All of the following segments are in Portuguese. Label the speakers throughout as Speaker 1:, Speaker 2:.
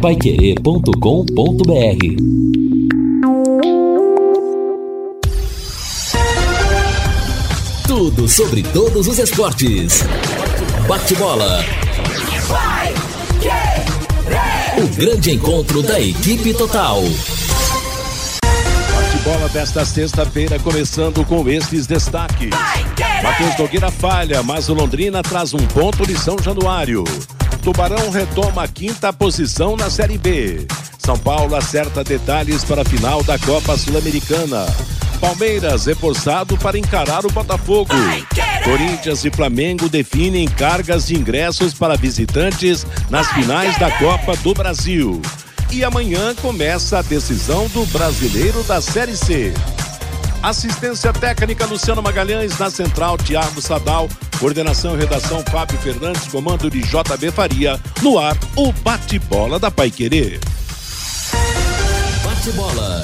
Speaker 1: paiquerê.com.br Tudo sobre todos os esportes. Bate-bola. O grande encontro da equipe total.
Speaker 2: Bate-bola desta sexta-feira, começando com estes destaques. Matheus Nogueira falha, mas o Londrina traz um ponto de São Januário. Tubarão retoma a quinta posição na Série B. São Paulo acerta detalhes para a final da Copa Sul-Americana. Palmeiras reforçado para encarar o Botafogo. Corinthians e Flamengo definem cargas de ingressos para visitantes nas finais da Copa do Brasil. E amanhã começa a decisão do brasileiro da Série C. Assistência técnica Luciano Magalhães, na central Tiago Sadal, coordenação e redação Fábio Fernandes, comando de JB Faria, no ar o bate-bola da Paiquerê.
Speaker 1: Bate-bola.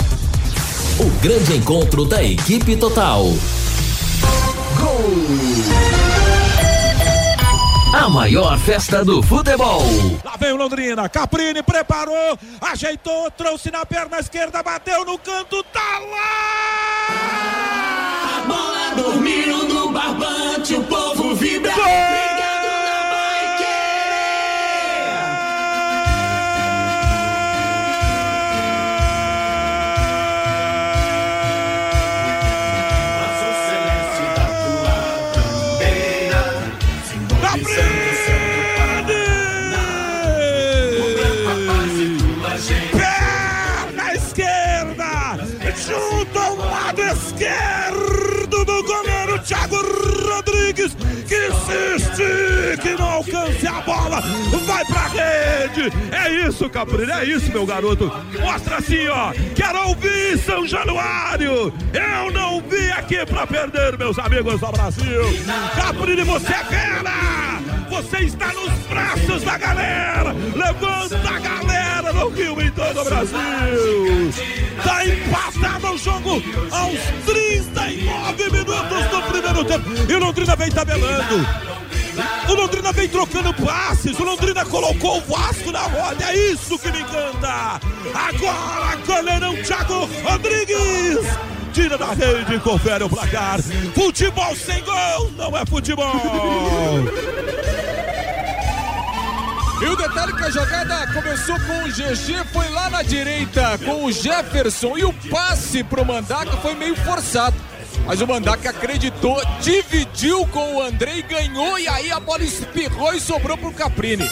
Speaker 1: O grande encontro da equipe total. Gol! A maior festa do futebol.
Speaker 3: Lá vem o Londrina. Caprini preparou, ajeitou, trouxe na perna esquerda, bateu no canto, tá lá!
Speaker 4: Bola, vai
Speaker 3: pra rede. É isso, Caprini, é isso, meu garoto. Mostra assim, ó. Quero ouvir São Januário. Eu não vim aqui pra perder, meus amigos do Brasil. Caprini, você é fera! Você está nos braços da galera! Levanta a galera no Rio em todo o Brasil! Tá empatado o jogo aos 39 minutos do primeiro tempo. E o Londrina vem tabelando. O Londrina vem trocando passes. O Londrina colocou o Vasco na roda. É isso que me encanta. Agora, goleirão Thiago Rodrigues. Tira da rede confere o placar. Futebol sem gol não é futebol.
Speaker 5: E o detalhe que a jogada começou com o GG, foi lá na direita com o Jefferson e o passe pro Mandaca foi meio forçado. Mas o Mandaca acreditou, dividiu com o André e ganhou, e aí a bola espirrou e sobrou pro Caprini.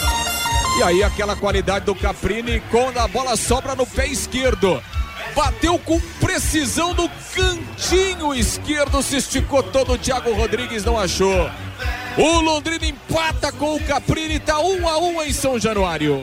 Speaker 5: E aí aquela qualidade do Caprini quando a bola sobra no pé esquerdo. Bateu com precisão no cantinho esquerdo, se esticou todo o Thiago Rodrigues, não achou. O Londrina empata com o Caprini, tá um a um em São Januário.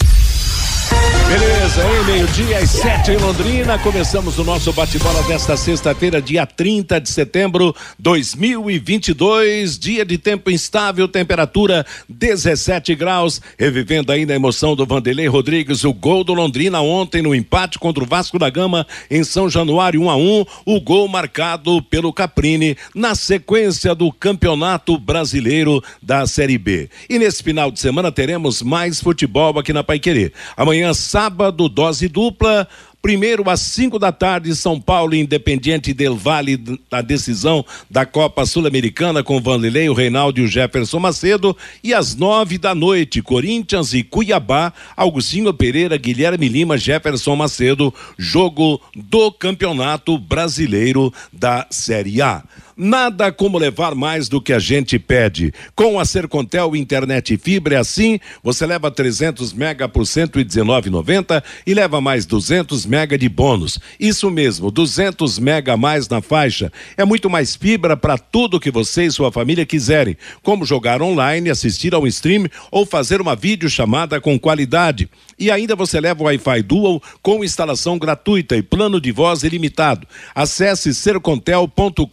Speaker 2: Beleza, hein? Meio-dia às sete em Londrina. Começamos o nosso bate-bola desta sexta-feira, dia 30 de setembro 2022. Dia de tempo instável, temperatura 17 graus. Revivendo ainda a emoção do Vanderlei Rodrigues, o gol do Londrina ontem no empate contra o Vasco da Gama em São Januário 1 a 1 O gol marcado pelo Caprini na sequência do Campeonato Brasileiro da Série B. E nesse final de semana teremos mais futebol aqui na Paiquerê. Amanhã, sábado, dose dupla. Primeiro às 5 da tarde, São Paulo Independiente del Vale, da decisão da Copa Sul-Americana com Vanderlei, o Reinaldo e o Jefferson Macedo. E às nove da noite, Corinthians e Cuiabá, Augustinho Pereira, Guilherme Lima, Jefferson Macedo, jogo do Campeonato Brasileiro da Série A. Nada como levar mais do que a gente pede. Com a Sercontel Internet Fibra é assim, você leva 300 mega por 119,90 e leva mais 200 mega de bônus. Isso mesmo, 200 mega a mais na faixa. É muito mais fibra para tudo que você e sua família quiserem, como jogar online, assistir ao stream ou fazer uma videochamada com qualidade. E ainda você leva o Wi-Fi Dual com instalação gratuita e plano de voz ilimitado. Acesse sercontel.com.br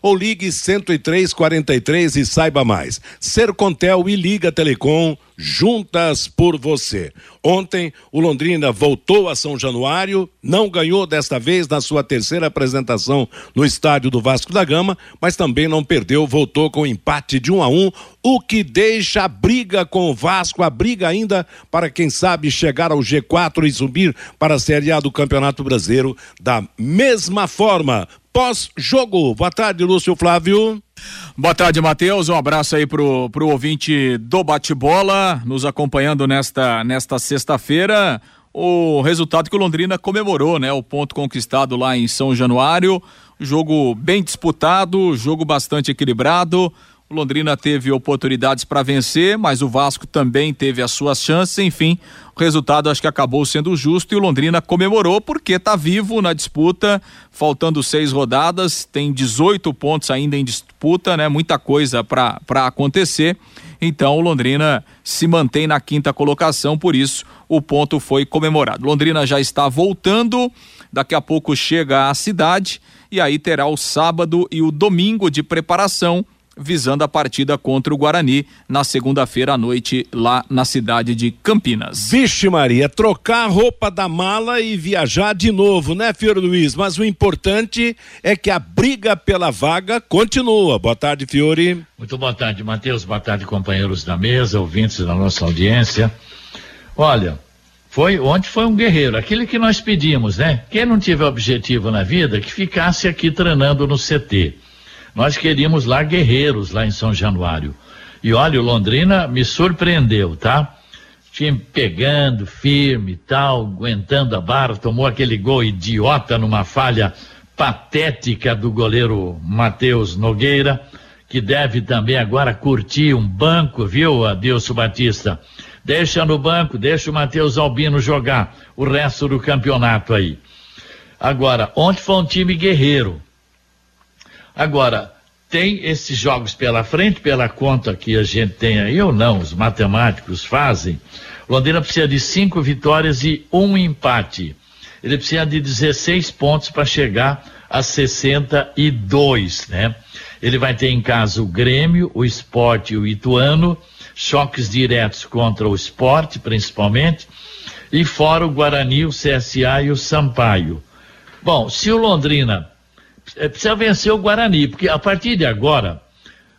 Speaker 2: ou ligue 10343 e saiba mais. Sercontel e Liga Telecom juntas por você. Ontem, o Londrina voltou a São Januário, não ganhou desta vez na sua terceira apresentação no estádio do Vasco da Gama, mas também não perdeu, voltou com empate de um a um, o que deixa a briga com o Vasco, a briga ainda para quem sabe chegar ao G4 e subir para a Série A do Campeonato Brasileiro da mesma forma. Pós-jogo. Boa tarde, Lúcio Flávio.
Speaker 5: Boa tarde, Matheus. Um abraço aí pro, pro ouvinte do bate-bola, nos acompanhando nesta, nesta sexta-feira. O resultado que o Londrina comemorou, né? O ponto conquistado lá em São Januário. Jogo bem disputado, jogo bastante equilibrado. O Londrina teve oportunidades para vencer, mas o Vasco também teve as suas chances. Enfim, o resultado acho que acabou sendo justo e o Londrina comemorou porque está vivo na disputa, faltando seis rodadas, tem 18 pontos ainda em disputa, né? Muita coisa para acontecer. Então o Londrina se mantém na quinta colocação, por isso o ponto foi comemorado. Londrina já está voltando, daqui a pouco chega à cidade e aí terá o sábado e o domingo de preparação visando a partida contra o Guarani na segunda-feira à noite lá na cidade de Campinas.
Speaker 2: Vixe Maria, trocar a roupa da mala e viajar de novo, né, Fiore Luiz? Mas o importante é que a briga pela vaga continua. Boa tarde, Fiore.
Speaker 6: Muito boa tarde, Matheus. Boa tarde, companheiros da mesa, ouvintes da nossa audiência. Olha, foi ontem foi um guerreiro, aquele que nós pedimos, né? Quem não tiver objetivo na vida, que ficasse aqui treinando no CT. Nós queríamos lá guerreiros, lá em São Januário. E olha, o Londrina me surpreendeu, tá? Time pegando, firme e tal, aguentando a barra, tomou aquele gol idiota numa falha patética do goleiro Matheus Nogueira, que deve também agora curtir um banco, viu, Adilson Batista? Deixa no banco, deixa o Matheus Albino jogar o resto do campeonato aí. Agora, ontem foi um time guerreiro. Agora, tem esses jogos pela frente, pela conta que a gente tem aí, ou não, os matemáticos fazem. Londrina precisa de cinco vitórias e um empate. Ele precisa de 16 pontos para chegar a 62, né? Ele vai ter em casa o Grêmio, o Esporte e o Ituano, choques diretos contra o Esporte, principalmente, e fora o Guarani, o CSA e o Sampaio. Bom, se o Londrina é, precisa vencer o Guarani, porque a partir de agora,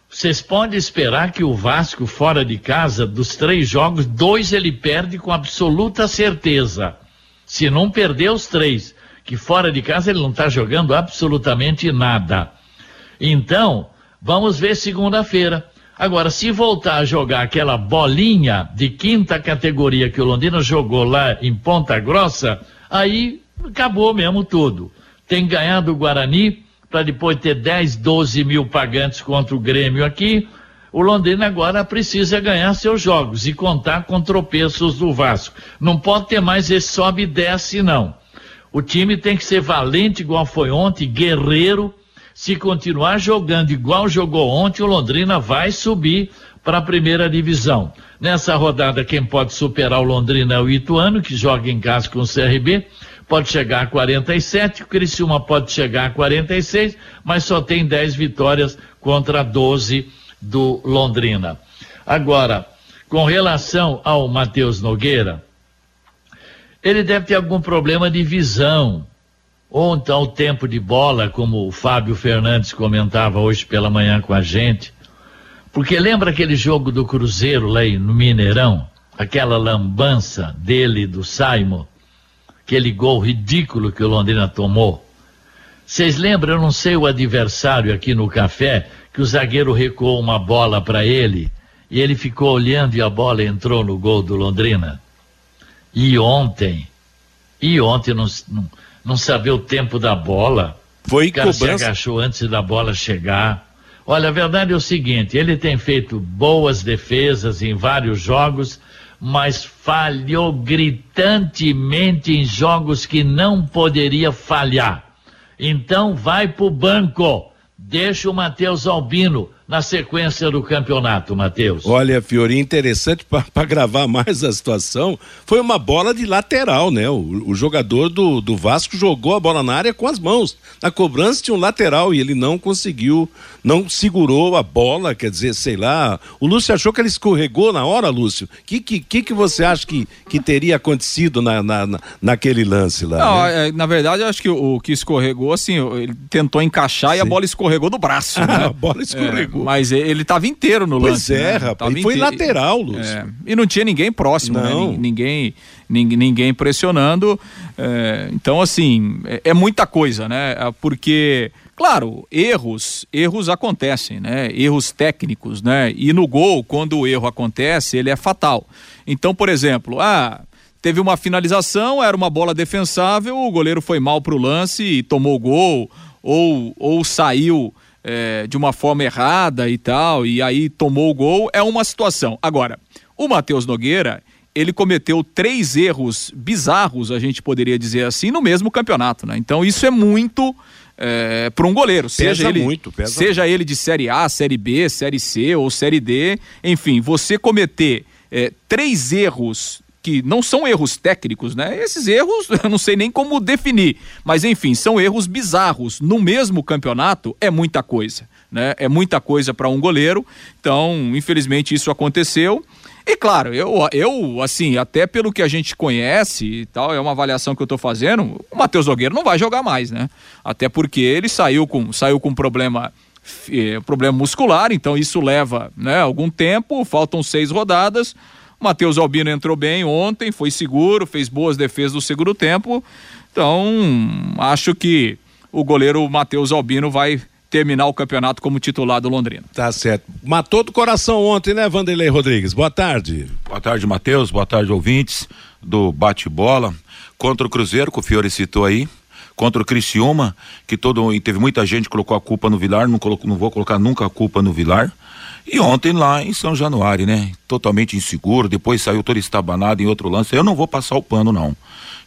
Speaker 6: vocês podem esperar que o Vasco, fora de casa, dos três jogos, dois ele perde com absoluta certeza. Se não perder os três, que fora de casa ele não está jogando absolutamente nada. Então, vamos ver segunda-feira. Agora, se voltar a jogar aquela bolinha de quinta categoria que o Londrina jogou lá em Ponta Grossa, aí acabou mesmo tudo tem ganhado o Guarani para depois ter 10, 12 mil pagantes contra o Grêmio aqui. O Londrina agora precisa ganhar seus jogos e contar com tropeços do Vasco. Não pode ter mais esse sobe e desce, não. O time tem que ser valente, igual foi ontem, guerreiro. Se continuar jogando igual jogou ontem, o Londrina vai subir para a primeira divisão. Nessa rodada, quem pode superar o Londrina é o Ituano, que joga em casa com o CRB pode chegar a 47, o Criciúma pode chegar a 46, mas só tem 10 vitórias contra 12 do Londrina. Agora, com relação ao Matheus Nogueira, ele deve ter algum problema de visão, ou então tempo de bola, como o Fábio Fernandes comentava hoje pela manhã com a gente. Porque lembra aquele jogo do Cruzeiro lá no Mineirão? Aquela lambança dele, do Simon? Aquele gol ridículo que o Londrina tomou. Vocês lembram, eu não sei o adversário aqui no café, que o zagueiro recuou uma bola para ele e ele ficou olhando e a bola entrou no gol do Londrina. E ontem, e ontem não, não, não sabia o tempo da bola.
Speaker 2: Foi
Speaker 6: o cara cobrança. se agachou antes da bola chegar. Olha, a verdade é o seguinte: ele tem feito boas defesas em vários jogos, mas falhou gritantemente em jogos que não poderia falhar. Então vai pro banco, deixa o Matheus Albino na sequência do campeonato, Matheus?
Speaker 2: Olha, Fiori, interessante para gravar mais a situação, foi uma bola de lateral, né? O, o, jogador do, do Vasco jogou a bola na área com as mãos. Na cobrança tinha um lateral e ele não conseguiu, não segurou a bola, quer dizer, sei lá. O Lúcio achou que ele escorregou na hora, Lúcio. O que, que, que você acha que, que teria acontecido na, na, na naquele lance lá?
Speaker 5: Não, né? é, na verdade, eu acho que o, o, que escorregou, assim, ele tentou encaixar Sim. e a bola escorregou do braço. Né?
Speaker 2: a bola escorregou.
Speaker 5: É, mas ele estava inteiro no
Speaker 2: pois
Speaker 5: lance.
Speaker 2: Pois é, né? rapaz. E foi lateral, Lúcio. É,
Speaker 5: e não tinha ninguém próximo, né? não. né? Ninguém, ninguém, ninguém pressionando. É, então, assim, é, é, muita coisa, né? É, porque, claro, erros, erros acontecem, né? Erros técnicos, né? E no gol, quando o erro acontece, ele é fatal. Então, por exemplo, ah, teve uma finalização, era uma bola defensável, o goleiro foi mal para o lance e tomou o gol, ou, ou saiu é, de uma forma errada e tal, e aí tomou o gol, é uma situação. Agora, o Matheus Nogueira, ele cometeu três erros bizarros, a gente poderia dizer assim, no mesmo campeonato, né? Então isso é muito é, para um goleiro, pesa seja ele muito, seja muito. ele de série A, série B, série C ou série D, enfim, você cometer é, três erros que não são erros técnicos, né? Esses erros eu não sei nem como definir, mas enfim, são erros bizarros. No mesmo campeonato é muita coisa, né? É muita coisa para um goleiro. Então, infelizmente isso aconteceu. E claro, eu, eu, assim, até pelo que a gente conhece e tal, é uma avaliação que eu estou fazendo, o Matheus Nogueira não vai jogar mais, né? Até porque ele saiu com, saiu com problema, eh, problema muscular, então isso leva né, algum tempo, faltam seis rodadas. Matheus Albino entrou bem ontem, foi seguro, fez boas defesas no segundo tempo. Então, acho que o goleiro Matheus Albino vai terminar o campeonato como titular do Londrina.
Speaker 2: Tá certo. Matou do coração ontem, né, Vanderlei Rodrigues? Boa tarde.
Speaker 7: Boa tarde, Matheus. Boa tarde, ouvintes do bate-bola. Contra o Cruzeiro, que o Fiore citou aí. Contra o Criciúma, que todo teve muita gente que colocou a culpa no Vilar, não, colocou, não vou colocar nunca a culpa no Vilar. E ontem lá em São Januário, né? Totalmente inseguro, depois saiu todo estabanado em outro lance. Eu não vou passar o pano, não.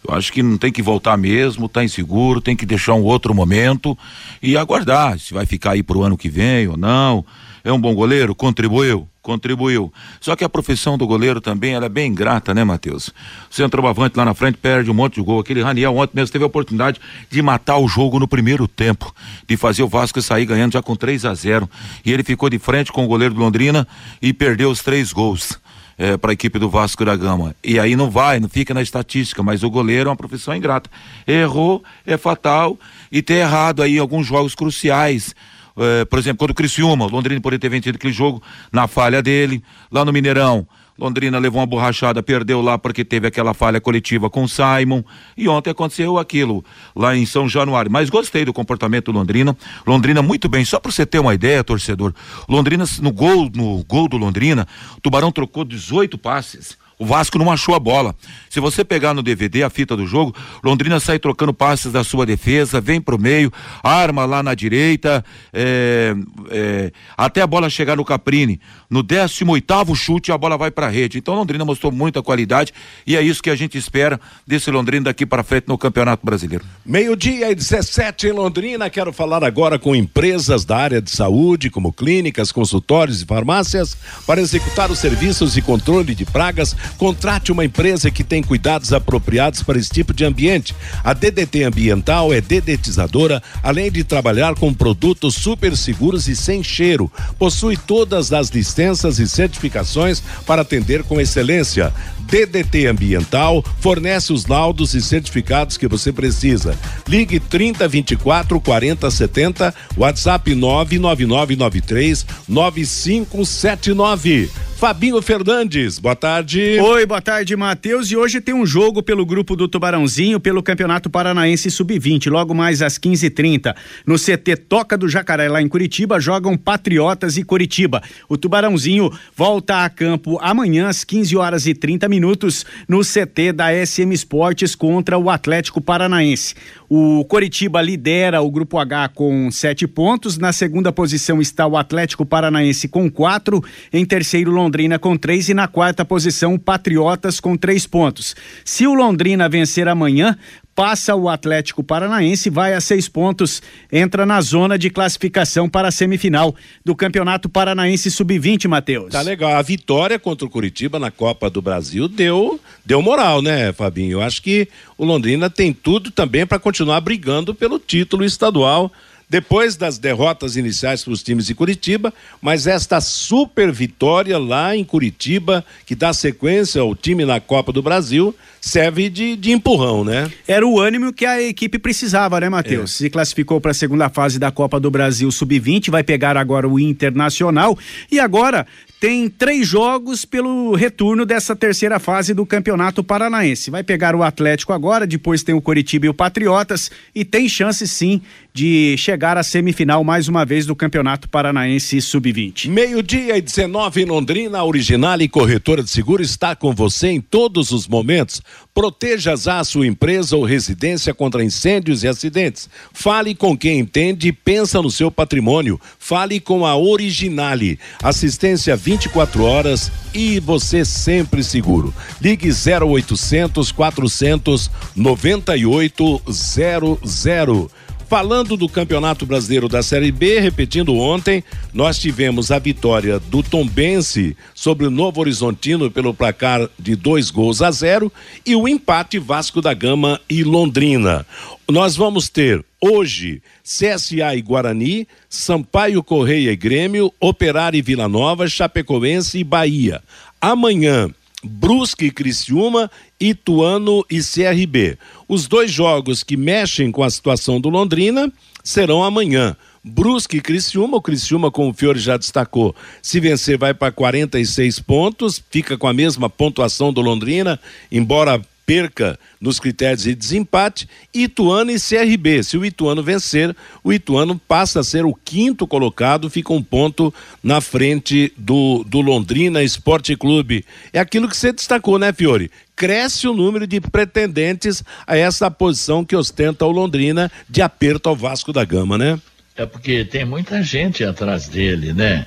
Speaker 7: Eu acho que não tem que voltar mesmo, tá inseguro, tem que deixar um outro momento e aguardar se vai ficar aí pro ano que vem ou não. É um bom goleiro? Contribuiu? Contribuiu. Só que a profissão do goleiro também ela é bem ingrata, né, Matheus? O centroavante lá na frente perde um monte de gol. Aquele Raniel ontem mesmo teve a oportunidade de matar o jogo no primeiro tempo, de fazer o Vasco sair ganhando já com 3 a 0 E ele ficou de frente com o goleiro do Londrina e perdeu os três gols. É, para a equipe do Vasco da Gama. E aí não vai, não fica na estatística, mas o goleiro é uma profissão ingrata. Errou, é fatal, e ter errado aí alguns jogos cruciais é, por exemplo, quando o Criciúma, Londrina poderia ter vencido aquele jogo na falha dele, lá no Mineirão. Londrina levou uma borrachada, perdeu lá porque teve aquela falha coletiva com o Simon. E ontem aconteceu aquilo lá em São Januário. Mas gostei do comportamento do Londrina. Londrina muito bem. Só para você ter uma ideia, torcedor. Londrina, no gol, no gol do Londrina, Tubarão trocou 18 passes. O Vasco não achou a bola. Se você pegar no DVD a fita do jogo, Londrina sai trocando passes da sua defesa, vem pro meio, arma lá na direita, é, é, até a bola chegar no Caprini. No 18 oitavo chute, a bola vai pra rede. Então Londrina mostrou muita qualidade e é isso que a gente espera desse Londrina daqui para frente no Campeonato Brasileiro.
Speaker 2: Meio-dia e 17 em Londrina. Quero falar agora com empresas da área de saúde, como clínicas, consultórios e farmácias, para executar os serviços de controle de pragas Contrate uma empresa que tem cuidados apropriados para esse tipo de ambiente. A DDT Ambiental é dedetizadora, além de trabalhar com produtos super seguros e sem cheiro. Possui todas as licenças e certificações para atender com excelência. DDT Ambiental fornece os laudos e certificados que você precisa. Ligue 30 24 40 70, WhatsApp 99993 9579. Fabinho Fernandes, boa tarde.
Speaker 8: Oi, boa tarde, Matheus. E hoje tem um jogo pelo grupo do Tubarãozinho pelo Campeonato Paranaense Sub-20, logo mais às 15h30. No CT Toca do Jacaré, lá em Curitiba, jogam Patriotas e Curitiba. O Tubarãozinho volta a campo amanhã às 15 horas e 30 minutos no CT da SM Esportes contra o Atlético Paranaense. O Coritiba lidera o grupo H com sete pontos. Na segunda posição está o Atlético Paranaense com quatro. Em terceiro, Londrina com três. E na quarta posição, o Patriotas com três pontos. Se o Londrina vencer amanhã, passa o Atlético Paranaense, vai a seis pontos, entra na zona de classificação para a semifinal do Campeonato Paranaense Sub-20, Matheus.
Speaker 2: Tá legal. A vitória contra o Curitiba na Copa do Brasil deu, deu moral, né, Fabinho? Eu acho que o Londrina tem tudo também para continuar brigando pelo título estadual depois das derrotas iniciais para os times de Curitiba, mas esta super vitória lá em Curitiba, que dá sequência ao time na Copa do Brasil, serve de, de empurrão, né?
Speaker 8: Era o ânimo que a equipe precisava, né, Matheus? É. Se classificou para a segunda fase da Copa do Brasil Sub-20, vai pegar agora o Internacional e agora tem três jogos pelo retorno dessa terceira fase do Campeonato Paranaense. Vai pegar o Atlético agora, depois tem o Coritiba e o Patriotas e tem chance sim de chegar à semifinal mais uma vez do Campeonato Paranaense Sub-20.
Speaker 2: Meio-dia e 19 em Londrina, a Original e Corretora de Seguro está com você em todos os momentos. Proteja já a sua empresa ou residência contra incêndios e acidentes. Fale com quem entende e pensa no seu patrimônio. Fale com a Originale. Assistência 20 24 horas e você sempre seguro. Ligue 0800 400 9800. Falando do Campeonato Brasileiro da Série B, repetindo ontem, nós tivemos a vitória do Tombense sobre o Novo Horizontino pelo placar de dois gols a zero e o empate Vasco da Gama e Londrina. Nós vamos ter hoje CSA e Guarani, Sampaio Correia e Grêmio, Operário e Vila Nova, Chapecoense e Bahia. Amanhã, Brusque e Criciúma, Ituano e CRB. Os dois jogos que mexem com a situação do Londrina serão amanhã. Brusque e Criciúma, o Criciúma, como o Fiore já destacou, se vencer vai para 46 pontos, fica com a mesma pontuação do Londrina, embora perca nos critérios de desempate, Ituano e CRB. Se o Ituano vencer, o Ituano passa a ser o quinto colocado, fica um ponto na frente do, do Londrina Esporte Clube. É aquilo que você destacou, né, Fiore? Cresce o número de pretendentes a essa posição que ostenta o Londrina de aperto ao Vasco da Gama, né?
Speaker 6: É porque tem muita gente atrás dele, né?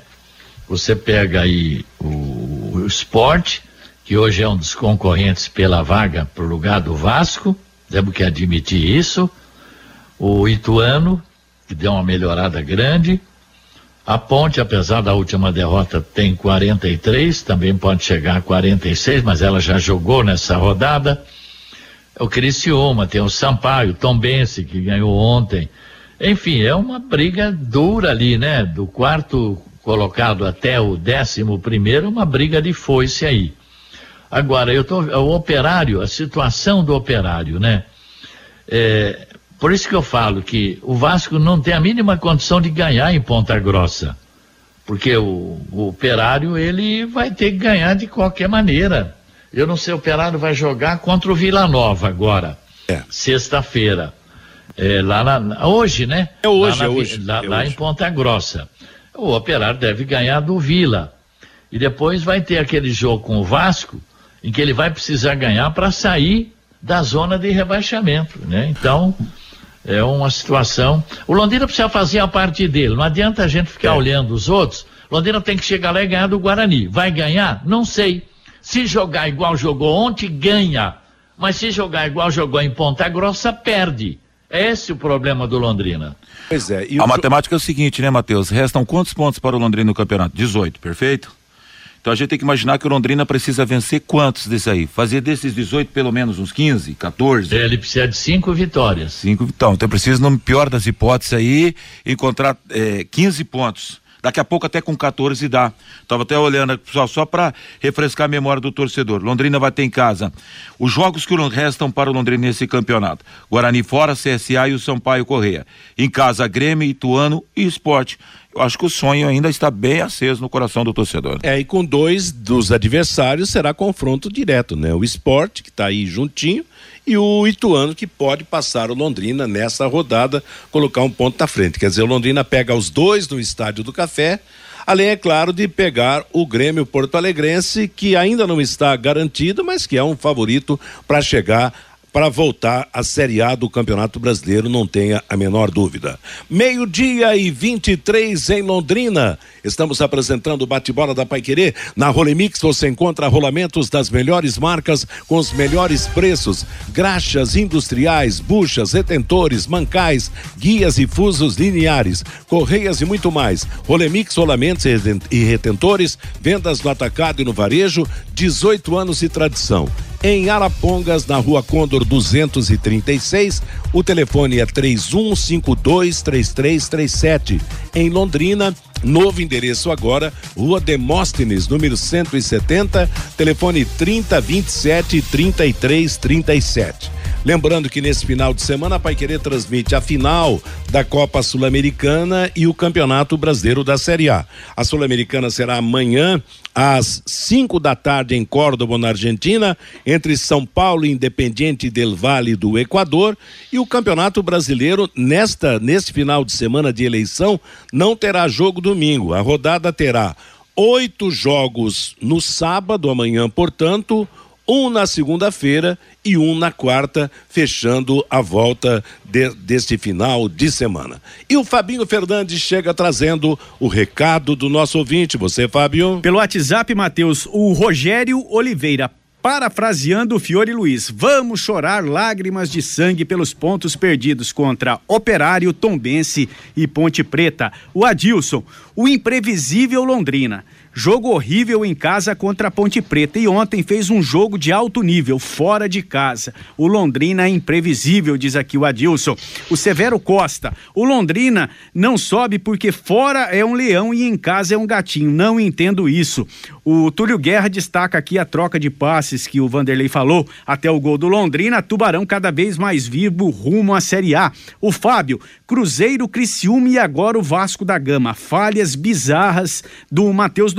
Speaker 6: Você pega aí o, o esporte, que hoje é um dos concorrentes pela vaga para o lugar do Vasco, temos que admitir isso. O Ituano, que deu uma melhorada grande. A Ponte, apesar da última derrota, tem 43, também pode chegar a 46, mas ela já jogou nessa rodada. O Criciúma, tem o Sampaio, Tombense, que ganhou ontem. Enfim, é uma briga dura ali, né? Do quarto colocado até o décimo primeiro, uma briga de foice aí. Agora, eu tô, o operário, a situação do operário, né? É, por isso que eu falo que o Vasco não tem a mínima condição de ganhar em Ponta Grossa. Porque o, o operário, ele vai ter que ganhar de qualquer maneira. Eu não sei, o operário vai jogar contra o Vila Nova agora. É. Sexta-feira. É, lá na, hoje, né?
Speaker 2: É hoje,
Speaker 6: lá
Speaker 2: na, é hoje.
Speaker 6: Lá,
Speaker 2: é
Speaker 6: lá
Speaker 2: hoje.
Speaker 6: em Ponta Grossa. O operário deve ganhar do Vila. E depois vai ter aquele jogo com o Vasco, em que ele vai precisar ganhar para sair da zona de rebaixamento, né? Então, é uma situação. O Londrina precisa fazer a parte dele. Não adianta a gente ficar é. olhando os outros. Londrina tem que chegar lá e ganhar do Guarani. Vai ganhar? Não sei. Se jogar igual jogou ontem, ganha. Mas se jogar igual jogou em Ponta Grossa, perde. Esse é o problema do Londrina.
Speaker 7: Pois é. a matemática é o seguinte, né, Matheus? Restam quantos pontos para o Londrina no campeonato? 18, perfeito? Então a gente tem que imaginar que o Londrina precisa vencer quantos desse aí? Fazer desses 18 pelo menos uns 15, 14?
Speaker 6: Ele precisa de cinco vitórias.
Speaker 7: Cinco, então, então precisa, no pior das hipóteses aí, encontrar é, 15 pontos. Daqui a pouco até com 14 dá. Tava até olhando, pessoal, só para refrescar a memória do torcedor. Londrina vai ter em casa os jogos que restam para o Londrina nesse campeonato. Guarani fora, CSA e o Sampaio Correia. Em casa, Grêmio, Ituano e Esporte. Acho que o sonho ainda está bem aceso no coração do torcedor.
Speaker 2: É, e com dois dos adversários será confronto direto, né? O Esporte, que está aí juntinho, e o Ituano que pode passar o Londrina nessa rodada, colocar um ponto na frente. Quer dizer, o Londrina pega os dois no Estádio do Café, além, é claro, de pegar o Grêmio Porto Alegrense, que ainda não está garantido, mas que é um favorito para chegar para voltar à Série A do Campeonato Brasileiro, não tenha a menor dúvida. Meio-dia e 23 em Londrina. Estamos apresentando o bate-bola da Paiquerê. Na Rolemix você encontra rolamentos das melhores marcas com os melhores preços: graxas industriais, buchas, retentores, mancais, guias e fusos lineares, correias e muito mais. Rolemix rolamentos e retentores, vendas no atacado e no varejo, 18 anos de tradição em Arapongas, na rua Condor 236. O telefone é 31523337. Em Londrina, novo endereço agora, Rua Demóstenes, número 170, telefone 3027 3337. Lembrando que nesse final de semana a Pai Querer transmite a final da Copa Sul-Americana e o Campeonato Brasileiro da Série A. A Sul-Americana será amanhã às 5 da tarde em Córdoba, na Argentina, entre São Paulo e Independiente del Vale do Equador, e o Campeonato Brasileiro nesta neste final de semana de eleição não terá jogo domingo. A rodada terá oito jogos no sábado, amanhã, portanto, um na segunda-feira e um na quarta, fechando a volta de, deste final de semana. E o Fabinho Fernandes chega trazendo o recado do nosso ouvinte. Você, Fábio?
Speaker 8: Pelo WhatsApp, Matheus, o Rogério Oliveira. Parafraseando Fiore Luiz, vamos chorar lágrimas de sangue pelos pontos perdidos contra Operário, Tombense e Ponte Preta. O Adilson, o imprevisível Londrina. Jogo horrível em casa contra a Ponte Preta e ontem fez um jogo de alto nível, fora de casa. O Londrina é imprevisível, diz aqui o Adilson. O Severo Costa, o Londrina não sobe porque fora é um leão e em casa é um gatinho. Não entendo isso. O Túlio Guerra destaca aqui a troca de passes que o Vanderlei falou até o gol do Londrina, Tubarão cada vez mais vivo rumo à Série A. O Fábio, Cruzeiro, Criciúma e agora o Vasco da Gama. Falhas bizarras do Matheus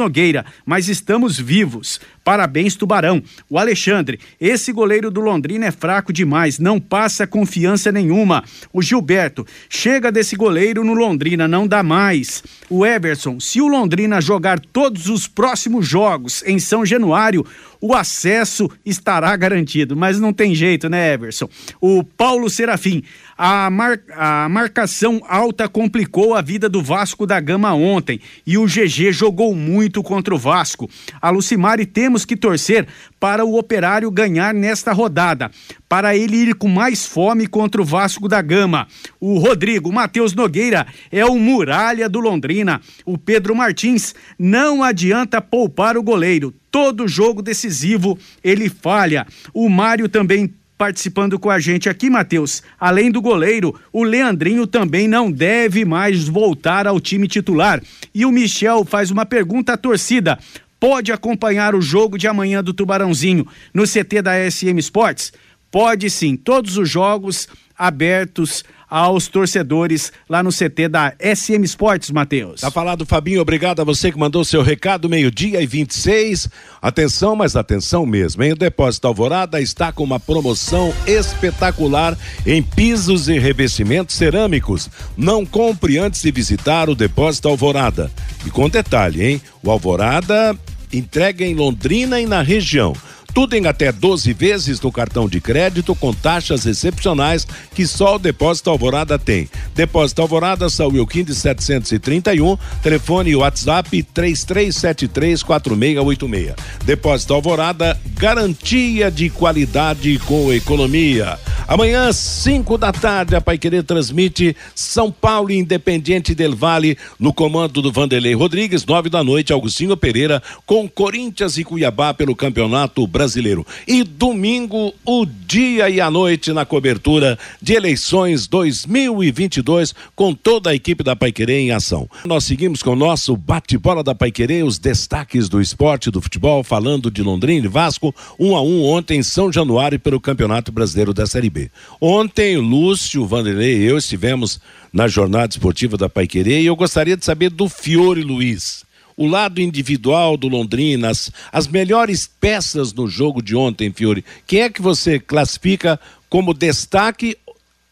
Speaker 8: mas estamos vivos. Parabéns, Tubarão. O Alexandre, esse goleiro do Londrina é fraco demais, não passa confiança nenhuma. O Gilberto, chega desse goleiro no Londrina, não dá mais. O Everson, se o Londrina jogar todos os próximos jogos em São Januário, o acesso estará garantido, mas não tem jeito, né, Everson? O Paulo Serafim, a, mar, a marcação alta complicou a vida do Vasco da Gama ontem e o GG jogou muito contra o Vasco. A Lucimari temos que torcer para o Operário ganhar nesta rodada, para ele ir com mais fome contra o Vasco da Gama. O Rodrigo Matheus Nogueira é o muralha do Londrina. O Pedro Martins não adianta poupar o goleiro. Todo jogo decisivo ele falha. O Mário também participando com a gente aqui, Matheus. Além do goleiro, o Leandrinho também não deve mais voltar ao time titular. E o Michel faz uma pergunta à torcida: pode acompanhar o jogo de amanhã do Tubarãozinho no CT da SM Sports? Pode sim, todos os jogos abertos aos torcedores lá no CT da SM Esportes, Matheus.
Speaker 2: Tá falado, Fabinho. Obrigado a você que mandou seu recado, meio-dia e 26. Atenção, mas atenção mesmo, hein? O Depósito Alvorada está com uma promoção espetacular em pisos e revestimentos cerâmicos. Não compre antes de visitar o Depósito Alvorada. E com detalhe, hein? O Alvorada entrega em Londrina e na região. Tudo em até 12 vezes no cartão de crédito com taxas excepcionais que só o Depósito Alvorada tem. Depósito Alvorada, São Wilkin de 731, telefone e WhatsApp 33734686. Depósito Alvorada, garantia de qualidade com economia. Amanhã, 5 da tarde, a Paiquerê transmite São Paulo Independiente del Vale no comando do Vanderlei Rodrigues, 9 da noite, Augustinho Pereira com Corinthians e Cuiabá pelo Campeonato Brasileiro brasileiro. E domingo, o dia e a noite na cobertura de eleições 2022 com toda a equipe da Paiquerê em ação. Nós seguimos com o nosso bate-bola da Paiquerê, os destaques do esporte do futebol, falando de Londrina e Vasco, um a um ontem em São Januário pelo Campeonato Brasileiro da Série B. Ontem, Lúcio, Vanderlei e eu estivemos na jornada esportiva da Paiquerê e eu gostaria de saber do Fiore Luiz o lado individual do Londrina, as, as melhores peças no jogo de ontem, Fiore. Quem é que você classifica como destaque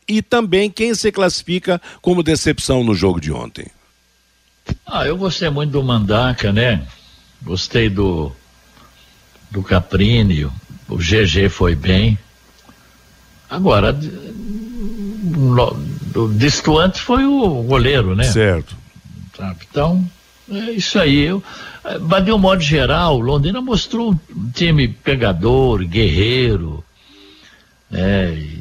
Speaker 2: e também quem se classifica como decepção no jogo de ontem?
Speaker 6: Ah, eu gostei muito do Mandaca, né? Gostei do do Caprini, o GG foi bem. Agora, o destoante foi o goleiro, né?
Speaker 2: Certo.
Speaker 6: Então, é isso aí. Eu, mas de um modo geral, Londrina mostrou um time pegador, guerreiro, né?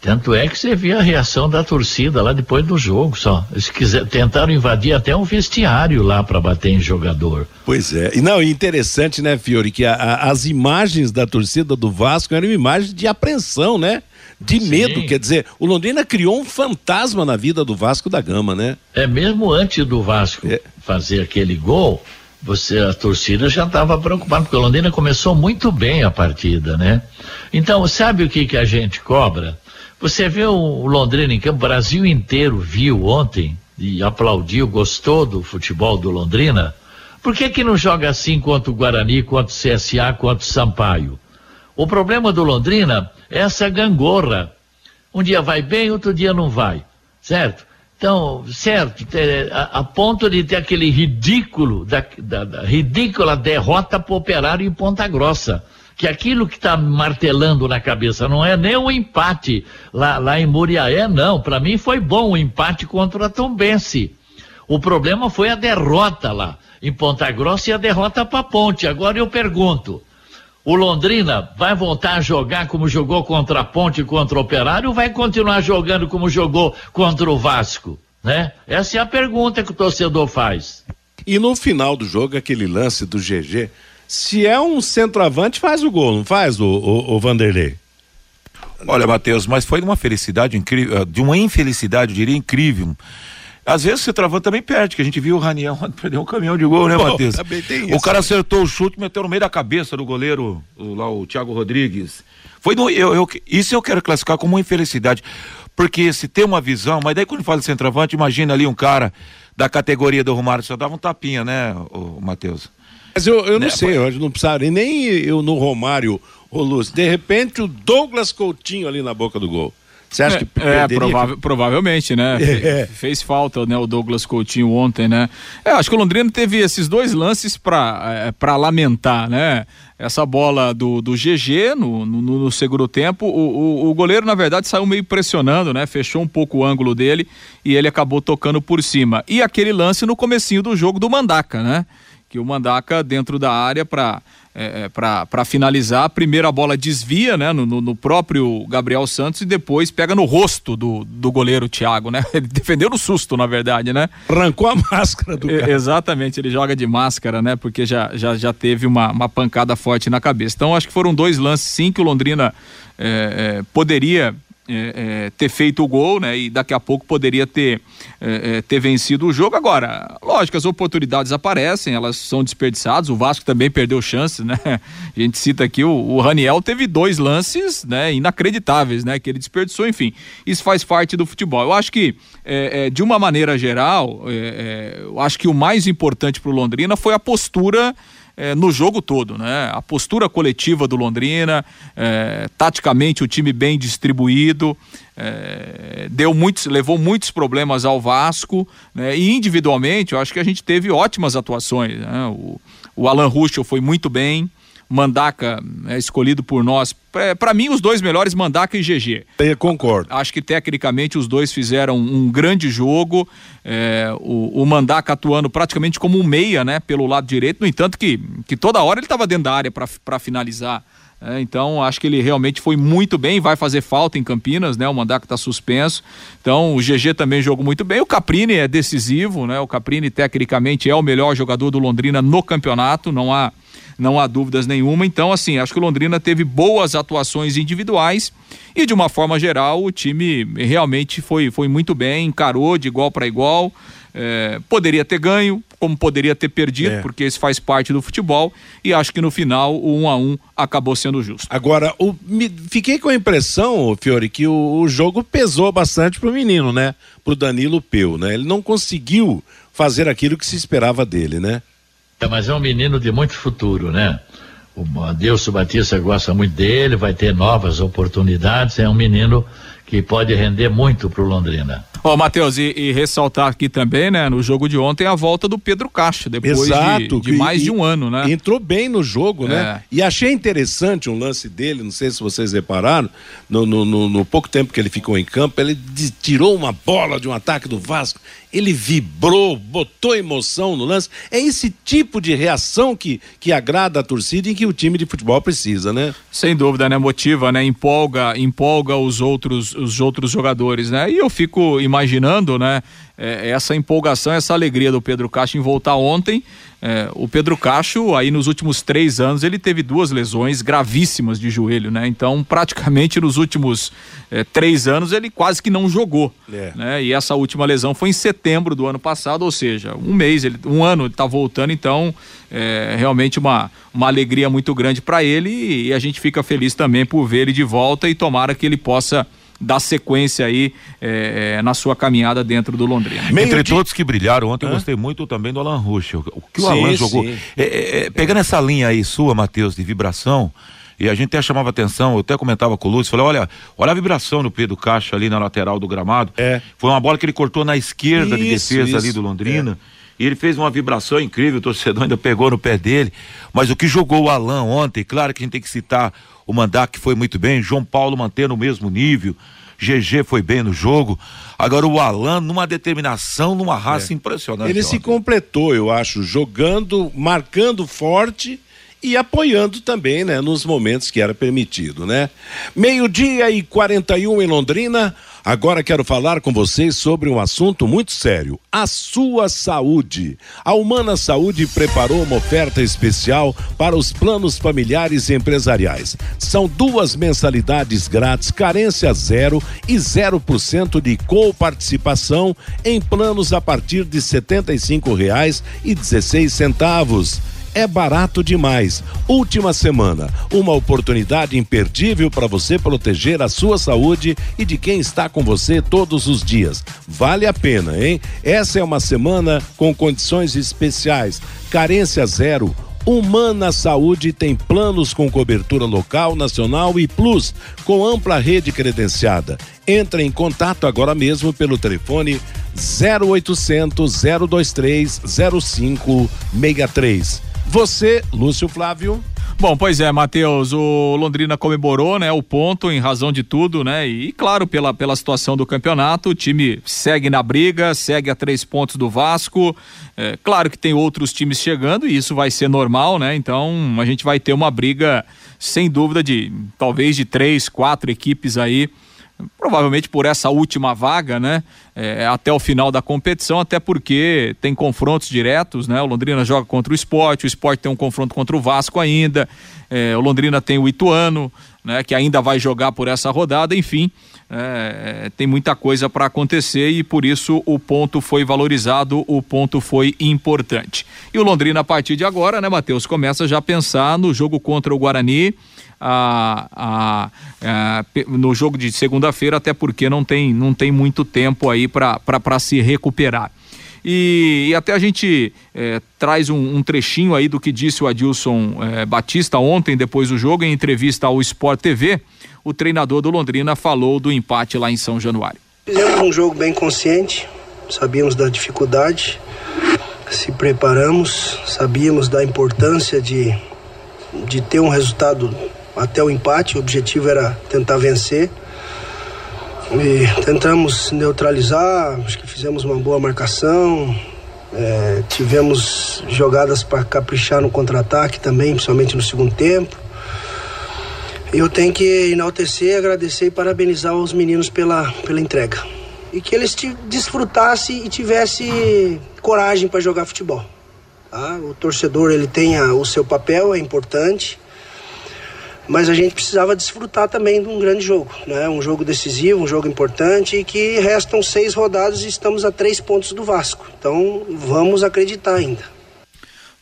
Speaker 6: Tanto é que você vê a reação da torcida lá depois do jogo só. Eles quiser, tentaram invadir até um vestiário lá para bater em jogador.
Speaker 2: Pois é. E não, interessante, né, Fiore, que a, a, as imagens da torcida do Vasco eram imagens de apreensão, né? De Sim. medo, quer dizer, o Londrina criou um fantasma na vida do Vasco da Gama, né?
Speaker 6: É mesmo antes do Vasco é. fazer aquele gol, você a torcida já estava preocupada porque o Londrina começou muito bem a partida, né? Então, sabe o que que a gente cobra? Você vê o Londrina em campo, o Brasil inteiro viu ontem e aplaudiu, gostou do futebol do Londrina. Por que que não joga assim contra o Guarani, contra o CSA, contra o Sampaio? O problema do Londrina é essa gangorra. Um dia vai bem, outro dia não vai, certo? Então, certo, a, a ponto de ter aquele ridículo, da, da, da ridícula derrota para operário em Ponta Grossa que aquilo que está martelando na cabeça não é nem o empate lá, lá em Muriaé, não. Para mim foi bom o empate contra a Tombense. O problema foi a derrota lá em Ponta Grossa e a derrota para Ponte. Agora eu pergunto: o Londrina vai voltar a jogar como jogou contra a Ponte contra o Operário ou vai continuar jogando como jogou contra o Vasco? Né? Essa é a pergunta que o torcedor faz.
Speaker 2: E no final do jogo, aquele lance do GG, se é um centroavante, faz o gol, não faz o, o, o Vanderlei?
Speaker 7: Olha, Matheus, mas foi de uma felicidade incrível, eh, de uma infelicidade, eu diria, incrível. Às vezes o centroavante também perde, que a gente viu o Raniel perder um caminhão de gol, né, Matheus? O cara acertou o chute, meteu no meio da cabeça do goleiro, o, lá o Thiago Rodrigues. Foi no, eu, eu, isso eu quero classificar como uma infelicidade. Porque se tem uma visão, mas daí quando fala de centroavante, imagina ali um cara da categoria do Romário, só dava um tapinha, né, o Matheus?
Speaker 2: Mas eu, eu não né, sei, eu não precisava, e nem eu no Romário, ô Lúcio, de repente o Douglas Coutinho ali na boca do gol. Você acha
Speaker 5: é,
Speaker 2: que
Speaker 5: É, prova provavelmente, né? É. Fez falta, né, o Douglas Coutinho ontem, né? É, acho que o Londrina teve esses dois lances para é, lamentar, né? Essa bola do, do GG no, no, no segundo tempo, o, o, o, goleiro, na verdade, saiu meio pressionando, né? Fechou um pouco o ângulo dele e ele acabou tocando por cima. E aquele lance no comecinho do jogo do Mandaca, né? Que o Mandaca dentro da área para é, é para finalizar. A primeira bola desvia né, no, no, próprio Gabriel Santos e depois pega no rosto do, do goleiro Thiago, né? Ele defendeu no susto, na verdade, né?
Speaker 2: Arrancou a máscara do
Speaker 5: cara. Exatamente, ele joga de máscara, né? Porque já, já, já teve uma, uma pancada forte na cabeça. Então, acho que foram dois lances, sim, que o Londrina é, é, poderia é, é, ter feito o gol, né? E daqui a pouco poderia ter, é, é, ter vencido o jogo. Agora, lógico, as oportunidades aparecem, elas são desperdiçadas. O Vasco também perdeu chances, né? A gente cita aqui o, o Raniel teve dois lances, né? Inacreditáveis, né? Que ele desperdiçou, enfim. Isso faz parte do futebol. Eu acho que, é, de uma maneira geral, eu acho que o mais importante para o Londrina foi a postura é, no jogo todo, né? A postura coletiva do Londrina, é, taticamente o time bem distribuído, é, deu muitos, levou muitos problemas ao Vasco, né? E individualmente, eu acho que a gente teve ótimas atuações. Né? O, o Alan Ruschel foi muito bem. Mandaca é escolhido por nós. Para mim, os dois melhores, Mandaca e GG.
Speaker 2: Eu concordo.
Speaker 5: Acho que tecnicamente os dois fizeram um grande jogo. É, o, o Mandaca atuando praticamente como um meia, né, pelo lado direito. No entanto, que, que toda hora ele estava dentro da área para finalizar. É, então, acho que ele realmente foi muito bem, vai fazer falta em Campinas, né? O Mandaca está suspenso. Então, o GG também jogou muito bem. O Caprini é decisivo, né? O Caprini, tecnicamente, é o melhor jogador do Londrina no campeonato, não há não há dúvidas nenhuma. Então, assim, acho que o Londrina teve boas atuações individuais e, de uma forma geral, o time realmente foi, foi muito bem, encarou de igual para igual. É, poderia ter ganho, como poderia ter perdido, é. porque isso faz parte do futebol, e acho que no final o um a um acabou sendo justo.
Speaker 2: Agora, o, me, fiquei com a impressão, Fiore, que o, o jogo pesou bastante pro menino, né? Pro Danilo Peu, né? Ele não conseguiu fazer aquilo que se esperava dele, né?
Speaker 6: É, mas é um menino de muito futuro, né? O Adelso Batista gosta muito dele, vai ter novas oportunidades. É um menino que pode render muito para o Londrina.
Speaker 5: Ó, oh, Matheus, e, e, ressaltar aqui também, né, no jogo de ontem, a volta do Pedro Castro, depois Exato, de, de mais e, de um ano, né?
Speaker 2: Entrou bem no jogo, né? é. né? E achei interessante um lance dele, não sei se vocês repararam, no, no, no, no pouco tempo que ele ficou em campo, ele tirou uma bola de um ataque do Vasco, ele vibrou, botou emoção no lance. É esse tipo de reação que, que agrada a torcida e que o time de futebol precisa, né?
Speaker 5: Sem dúvida, né? Motiva, né? Empolga, empolga os outros, os outros jogadores, né? E eu fico imaginando, né? É, essa empolgação, essa alegria do Pedro Castro em voltar ontem. É, o Pedro Cacho, aí nos últimos três anos, ele teve duas lesões gravíssimas de joelho, né? Então, praticamente nos últimos é, três anos, ele quase que não jogou. É. Né? E essa última lesão foi em setembro do ano passado, ou seja, um mês, ele, um ano ele tá voltando, então é realmente uma, uma alegria muito grande para ele e, e a gente fica feliz também por ver ele de volta e tomara que ele possa dar sequência aí é, é, na sua caminhada dentro do Londrina.
Speaker 7: Meio Entre de... todos que brilharam ontem, eu gostei muito também do Alan Ruschel. O que o sim, Alan jogou. É, é, é, pegando essa linha aí sua, Matheus, de vibração. E a gente até chamava atenção, eu até comentava com o Lúcio, falei, olha, olha a vibração no Pedro Caixa ali na lateral do gramado. É. Foi uma bola que ele cortou na esquerda isso, de defesa isso. ali do Londrina. É. E ele fez uma vibração incrível, o torcedor ainda pegou no pé dele. Mas o que jogou o Alan ontem, claro que a gente tem que citar o Mandac que foi muito bem, João Paulo mantendo o mesmo nível. GG foi bem no jogo. Agora o Alan, numa determinação, numa raça é. impressionante.
Speaker 2: Ele ontem. se completou, eu acho, jogando, marcando forte e apoiando também, né, nos momentos que era permitido, né? Meio-dia e 41 em Londrina. Agora quero falar com vocês sobre um assunto muito sério: a sua saúde. A Humana Saúde preparou uma oferta especial para os planos familiares e empresariais. São duas mensalidades grátis, carência zero e 0% de coparticipação em planos a partir de R$ 75,16 é barato demais. Última semana, uma oportunidade imperdível para você proteger a sua saúde e de quem está com você todos os dias. Vale a pena, hein? Essa é uma semana com condições especiais. Carência zero. Humana Saúde tem planos com cobertura local, nacional e plus, com ampla rede credenciada. Entre em contato agora mesmo pelo telefone 0800 023 0563. Você, Lúcio Flávio.
Speaker 5: Bom, pois é, Matheus, o Londrina comemorou, né, o ponto em razão de tudo, né, e claro, pela, pela situação do campeonato, o time segue na briga, segue a três pontos do Vasco, é, claro que tem outros times chegando e isso vai ser normal, né, então a gente vai ter uma briga, sem dúvida, de talvez de três, quatro equipes aí, provavelmente por essa última vaga, né? É, até o final da competição, até porque tem confrontos diretos, né? O Londrina joga contra o esporte, o esporte tem um confronto contra o Vasco ainda, é, o Londrina tem o Ituano, né? Que ainda vai jogar por essa rodada, enfim. É, tem muita coisa para acontecer e por isso o ponto foi valorizado, o ponto foi importante. E o Londrina, a partir de agora, né, Matheus, começa já a pensar no jogo contra o Guarani a, a, a no jogo de segunda-feira, até porque não tem, não tem muito tempo aí para se recuperar. E, e, até a gente é, traz um, um, trechinho aí do que disse o Adilson é, Batista ontem, depois do jogo, em entrevista ao Sport TV. O treinador do Londrina falou do empate lá em São Januário.
Speaker 9: Fizemos um jogo bem consciente, sabíamos da dificuldade, se preparamos, sabíamos da importância de, de ter um resultado até o empate. O objetivo era tentar vencer. E tentamos neutralizar, acho que fizemos uma boa marcação. É, tivemos jogadas para caprichar no contra-ataque também, principalmente no segundo tempo. Eu tenho que enaltecer, agradecer e parabenizar os meninos pela, pela entrega. E que eles desfrutassem e tivessem coragem para jogar futebol. Tá? O torcedor ele tem o seu papel, é importante mas a gente precisava desfrutar também de um grande jogo, né? Um jogo decisivo, um jogo importante e que restam seis rodadas e estamos a três pontos do Vasco. Então vamos acreditar ainda.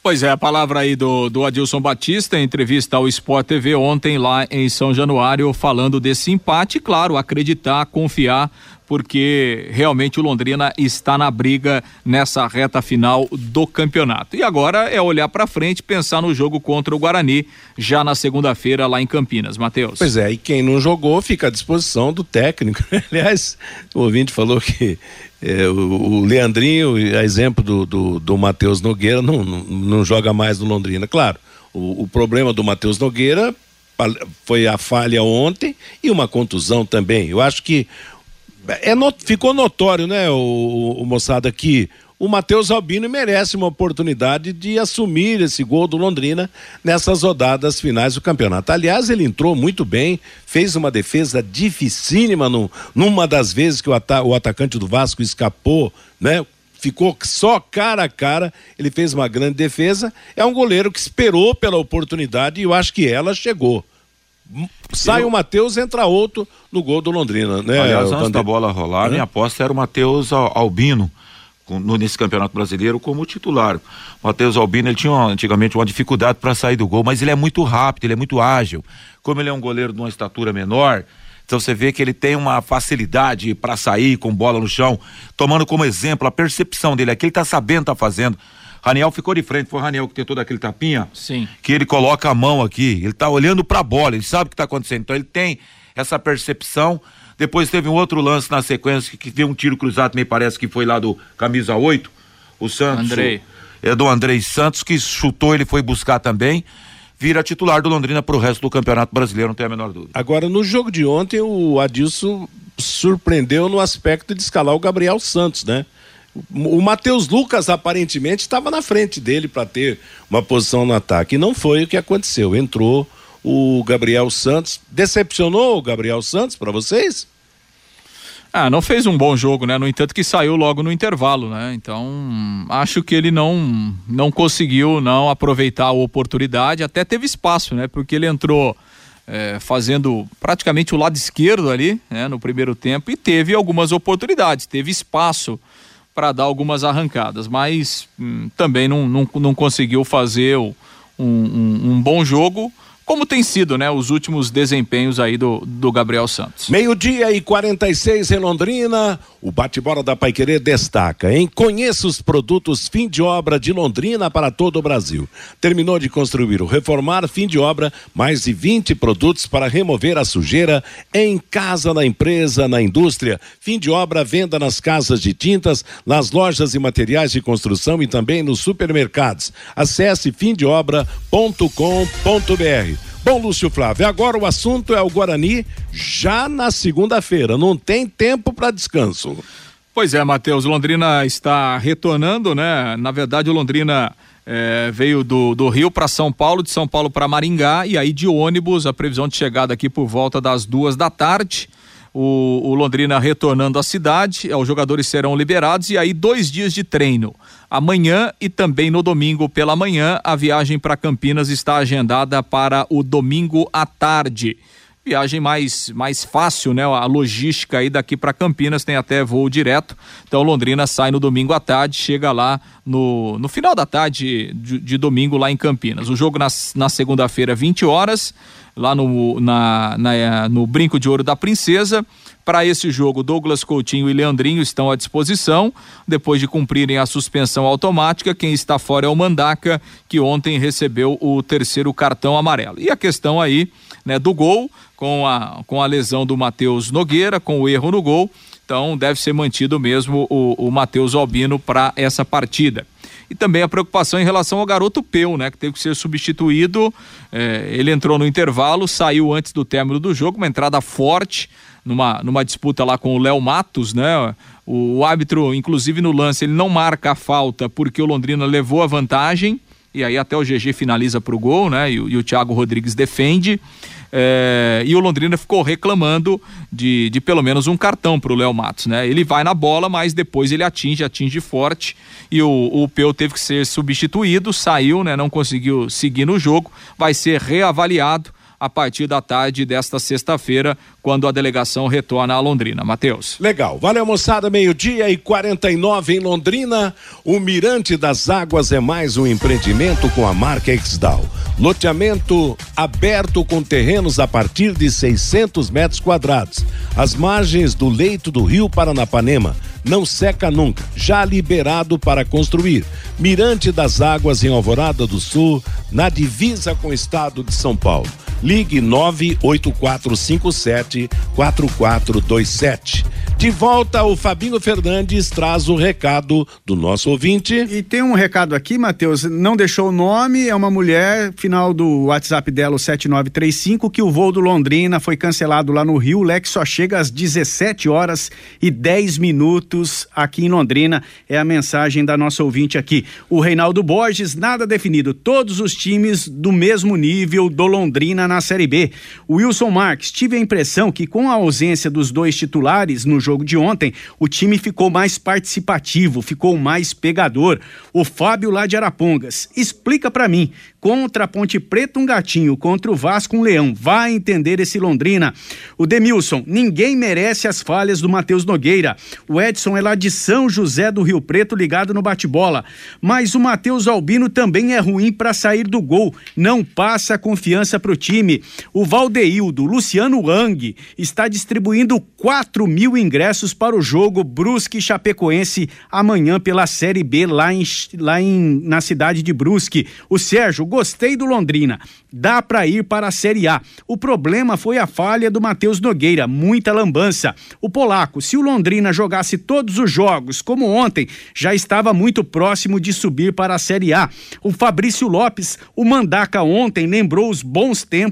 Speaker 5: Pois é, a palavra aí do, do Adilson Batista, em entrevista ao Sport TV ontem lá em São Januário, falando desse empate, claro, acreditar, confiar porque realmente o Londrina está na briga nessa reta final do campeonato. E agora é olhar para frente, pensar no jogo contra o Guarani já na segunda-feira lá em Campinas, Matheus.
Speaker 2: Pois é, e quem não jogou fica à disposição do técnico. Aliás, o ouvinte falou que é, o, o, Leandrinho, a exemplo do, do, do Matheus Nogueira, não, não, não, joga mais no Londrina. Claro, o, o problema do Matheus Nogueira foi a falha ontem e uma contusão também. Eu acho que é not, ficou notório, né, o, o moçada, que o Matheus Albino merece uma oportunidade de assumir esse gol do Londrina nessas rodadas finais do campeonato. Aliás, ele entrou muito bem, fez uma defesa dificílima no, numa das vezes que o, ata o atacante do Vasco escapou, né? Ficou só cara a cara, ele fez uma grande defesa. É um goleiro que esperou pela oportunidade e eu acho que ela chegou. Sai o Matheus, entra outro no gol do Londrina, né?
Speaker 7: Aliás, antes da bola rolar, minha aposta era o Matheus Albino no, nesse Campeonato Brasileiro como titular. O Matheus Albino, ele tinha antigamente uma dificuldade para sair do gol, mas ele é muito rápido, ele é muito ágil. Como ele é um goleiro de uma estatura menor, então você vê que ele tem uma facilidade para sair com bola no chão, tomando como exemplo a percepção dele, aqui ele tá sabendo, tá fazendo. Raniel ficou de frente, foi o Raniel que tentou daquele tapinha.
Speaker 5: Sim.
Speaker 7: Que ele coloca a mão aqui, ele tá olhando para a bola, ele sabe o que tá acontecendo. Então ele tem essa percepção depois teve um outro lance na sequência que, que um tiro cruzado, me parece que foi lá do camisa 8. O Santos.
Speaker 5: Andrei.
Speaker 7: É do Andrei Santos, que chutou, ele foi buscar também. Vira titular do Londrina para o resto do Campeonato Brasileiro, não tem a menor dúvida.
Speaker 2: Agora, no jogo de ontem, o Adilson surpreendeu no aspecto de escalar o Gabriel Santos, né? O Matheus Lucas aparentemente estava na frente dele para ter uma posição no ataque. E não foi o que aconteceu. Entrou o Gabriel Santos. Decepcionou o Gabriel Santos para vocês?
Speaker 5: Ah, não fez um bom jogo, né? No entanto que saiu logo no intervalo, né? Então, acho que ele não não conseguiu não aproveitar a oportunidade, até teve espaço, né? Porque ele entrou é, fazendo praticamente o lado esquerdo ali, né? No primeiro tempo e teve algumas oportunidades, teve espaço para dar algumas arrancadas, mas hum, também não, não, não conseguiu fazer um, um, um bom jogo como tem sido, né, os últimos desempenhos aí do, do Gabriel Santos.
Speaker 2: Meio-dia e 46 em Londrina, o bate-bola da Paiquerê destaca, hein? Conheça os produtos fim de obra de Londrina para todo o Brasil. Terminou de construir ou reformar, fim de obra, mais de 20 produtos para remover a sujeira em casa, na empresa, na indústria. Fim de obra, venda nas casas de tintas, nas lojas e materiais de construção e também nos supermercados. Acesse fimdeobra.com.br. Bom, Lúcio Flávio, agora o assunto é o Guarani já na segunda-feira. Não tem tempo para descanso.
Speaker 5: Pois é, Matheus. Londrina está retornando, né? Na verdade, o Londrina é, veio do, do Rio para São Paulo, de São Paulo para Maringá e aí de ônibus. A previsão de chegada aqui por volta das duas da tarde. O, o, Londrina retornando à cidade, é, os jogadores serão liberados e aí dois dias de treino. Amanhã e também no domingo pela manhã, a viagem para Campinas está agendada para o domingo à tarde. Viagem mais, mais fácil, né? A logística aí daqui para Campinas tem até voo direto. Então Londrina sai no domingo à tarde, chega lá no, no final da tarde de, de domingo lá em Campinas. O jogo na, na segunda-feira, 20 horas lá no, na, na, no Brinco de Ouro da Princesa. Para esse jogo, Douglas Coutinho e Leandrinho estão à disposição. Depois de cumprirem a suspensão automática, quem está fora é o Mandaca, que ontem recebeu o terceiro cartão amarelo. E a questão aí né, do gol, com a, com a lesão do Matheus Nogueira, com o erro no gol. Então deve ser mantido mesmo o, o Matheus Albino para essa partida e também a preocupação em relação ao garoto Peu, né, que teve que ser substituído. É, ele entrou no intervalo, saiu antes do término do jogo, uma entrada forte numa, numa disputa lá com o Léo Matos, né? O, o árbitro, inclusive no lance, ele não marca a falta porque o Londrina levou a vantagem e aí até o GG finaliza para o gol, né? E, e o Thiago Rodrigues defende. É, e o Londrina ficou reclamando de, de pelo menos um cartão para o Léo Matos, né? Ele vai na bola, mas depois ele atinge, atinge forte e o, o Peu teve que ser substituído, saiu, né? Não conseguiu seguir no jogo, vai ser reavaliado a partir da tarde desta sexta-feira, quando a delegação retorna a Londrina. Matheus.
Speaker 2: Legal. Valeu, moçada. Meio-dia e 49 em Londrina. O Mirante das Águas é mais um empreendimento com a marca Exdal. Loteamento aberto com terrenos a partir de 600 metros quadrados. As margens do leito do rio Paranapanema não seca nunca, já liberado para construir. Mirante das Águas em Alvorada do Sul, na divisa com o estado de São Paulo. Ligue 98457 4427. De volta, o Fabinho Fernandes traz o recado do nosso ouvinte.
Speaker 8: E tem um recado aqui, Matheus, não deixou o nome, é uma mulher, final do WhatsApp dela, o 7935, que o voo do Londrina foi cancelado lá no Rio. O Lex só chega às 17 horas e 10 minutos aqui em Londrina. É a mensagem da nossa ouvinte aqui. O Reinaldo Borges, nada definido. Todos os times do mesmo nível do Londrina na Série B. Wilson Marques, tive a impressão que com a ausência dos dois titulares no jogo de ontem, o time ficou mais participativo, ficou mais pegador. O Fábio lá de Arapongas, explica para mim, contra a Ponte Preta um gatinho, contra o Vasco um leão, vai entender esse Londrina. O Demilson, ninguém merece as falhas do Matheus Nogueira. O Edson é lá de São José do Rio Preto ligado no bate-bola, mas o Matheus Albino também é ruim para sair do gol, não passa confiança pro time. O Valdeildo, Luciano Wang, está distribuindo 4 mil ingressos para o jogo Brusque Chapecoense amanhã pela Série B lá, em, lá em, na cidade de Brusque. O Sérgio, gostei do Londrina. Dá para ir para a Série A. O problema foi a falha do Matheus Nogueira, muita lambança. O polaco, se o Londrina jogasse todos os jogos como ontem, já estava muito próximo de subir para a Série A. O Fabrício Lopes, o Mandaca ontem lembrou os bons tempos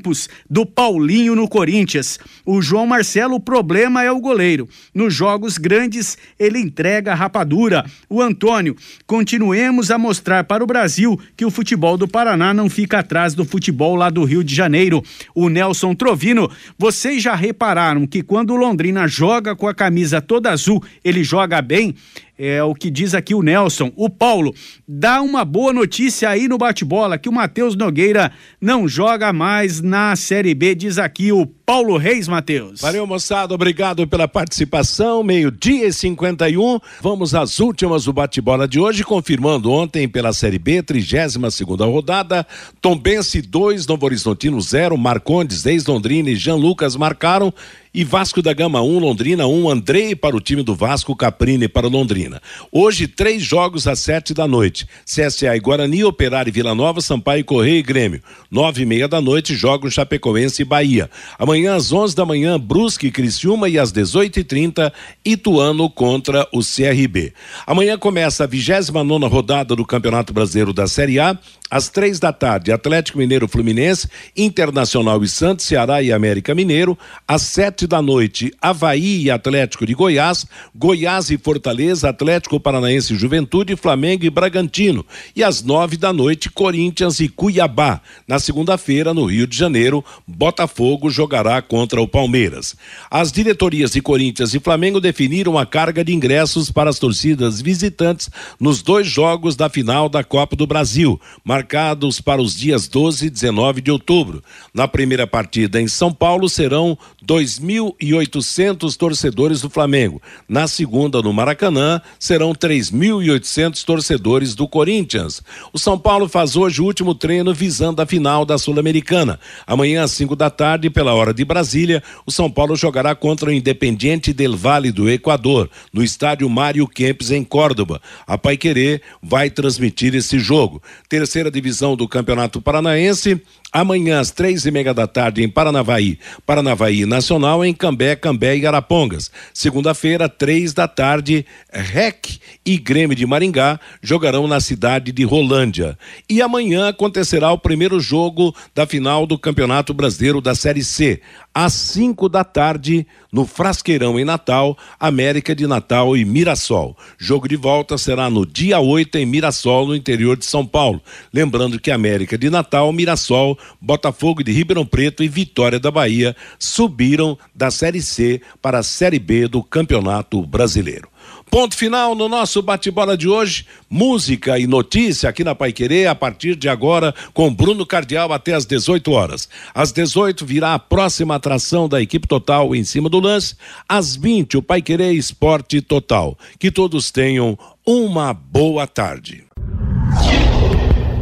Speaker 8: do Paulinho no Corinthians. O João Marcelo, o problema é o goleiro. Nos jogos grandes, ele entrega rapadura. O Antônio, continuemos a mostrar para o Brasil que o futebol do Paraná não fica atrás do futebol lá do Rio de Janeiro. O Nelson Trovino, vocês já repararam que quando o Londrina joga com a camisa toda azul, ele joga bem? É o que diz aqui o Nelson. O Paulo, dá uma boa notícia aí no bate-bola que o Matheus Nogueira não joga mais na Série B, diz aqui o Paulo Reis, Matheus.
Speaker 2: Valeu, moçada, obrigado pela participação. Meio-dia e 51. Vamos às últimas do bate-bola de hoje, confirmando ontem pela Série B, 32 segunda rodada. Tombense 2, Novo Horizontino 0, Marcondes, ex-Londrina e Jean Lucas marcaram e Vasco da Gama 1, um, Londrina 1, um, Andrei para o time do Vasco, Caprini para Londrina. Hoje, três jogos às sete da noite. CSA e Guarani, Operário e Vila Nova, Sampaio, Correia e Grêmio. Nove e meia da noite, jogos Chapecoense e Bahia. Amanhã, às onze da manhã, Brusque e Criciúma e às dezoito e trinta, Ituano contra o CRB. Amanhã começa a vigésima nona rodada do Campeonato Brasileiro da Série A. Às três da tarde, Atlético Mineiro Fluminense, Internacional e Santos, Ceará e América Mineiro. Às sete da noite, Havaí e Atlético de Goiás, Goiás e Fortaleza, Atlético Paranaense e Juventude, Flamengo e Bragantino. E às nove da noite, Corinthians e Cuiabá. Na segunda-feira, no Rio de Janeiro, Botafogo jogará contra o Palmeiras. As diretorias de Corinthians e Flamengo definiram a carga de ingressos para as torcidas visitantes nos dois jogos da final da Copa do Brasil marcados para os dias 12 e 19 de outubro. Na primeira partida em São Paulo serão 2.800 torcedores do Flamengo. Na segunda, no Maracanã, serão 3.800 torcedores do Corinthians. O São Paulo faz hoje o último treino visando a final da Sul-Americana. Amanhã, às 5 da tarde, pela hora de Brasília, o São Paulo jogará contra o Independiente del Vale do Equador, no estádio Mário Kempes, em Córdoba. A Paiquerê vai transmitir esse jogo. Terceira divisão do Campeonato Paranaense, Amanhã, às três e meia da tarde, em Paranavaí, Paranavaí Nacional, em Cambé, Cambé e Arapongas. Segunda-feira, três da tarde, REC e Grêmio de Maringá jogarão na cidade de Rolândia. E amanhã acontecerá o primeiro jogo da final do Campeonato Brasileiro da Série C. Às cinco da tarde, no Frasqueirão, em Natal, América de Natal e Mirassol. Jogo de volta será no dia 8 em Mirassol, no interior de São Paulo. Lembrando que América de Natal, Mirassol Botafogo de Ribeirão Preto e Vitória da Bahia subiram da Série C para a Série B do Campeonato Brasileiro. Ponto final no nosso bate-bola de hoje. Música e notícia aqui na Pai Querer a partir de agora com Bruno Cardial até às 18 horas. Às 18 virá a próxima atração da equipe total em cima do lance. Às 20 o Pai Querer Esporte Total. Que todos tenham uma boa tarde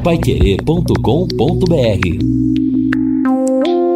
Speaker 1: paiquerê.com.br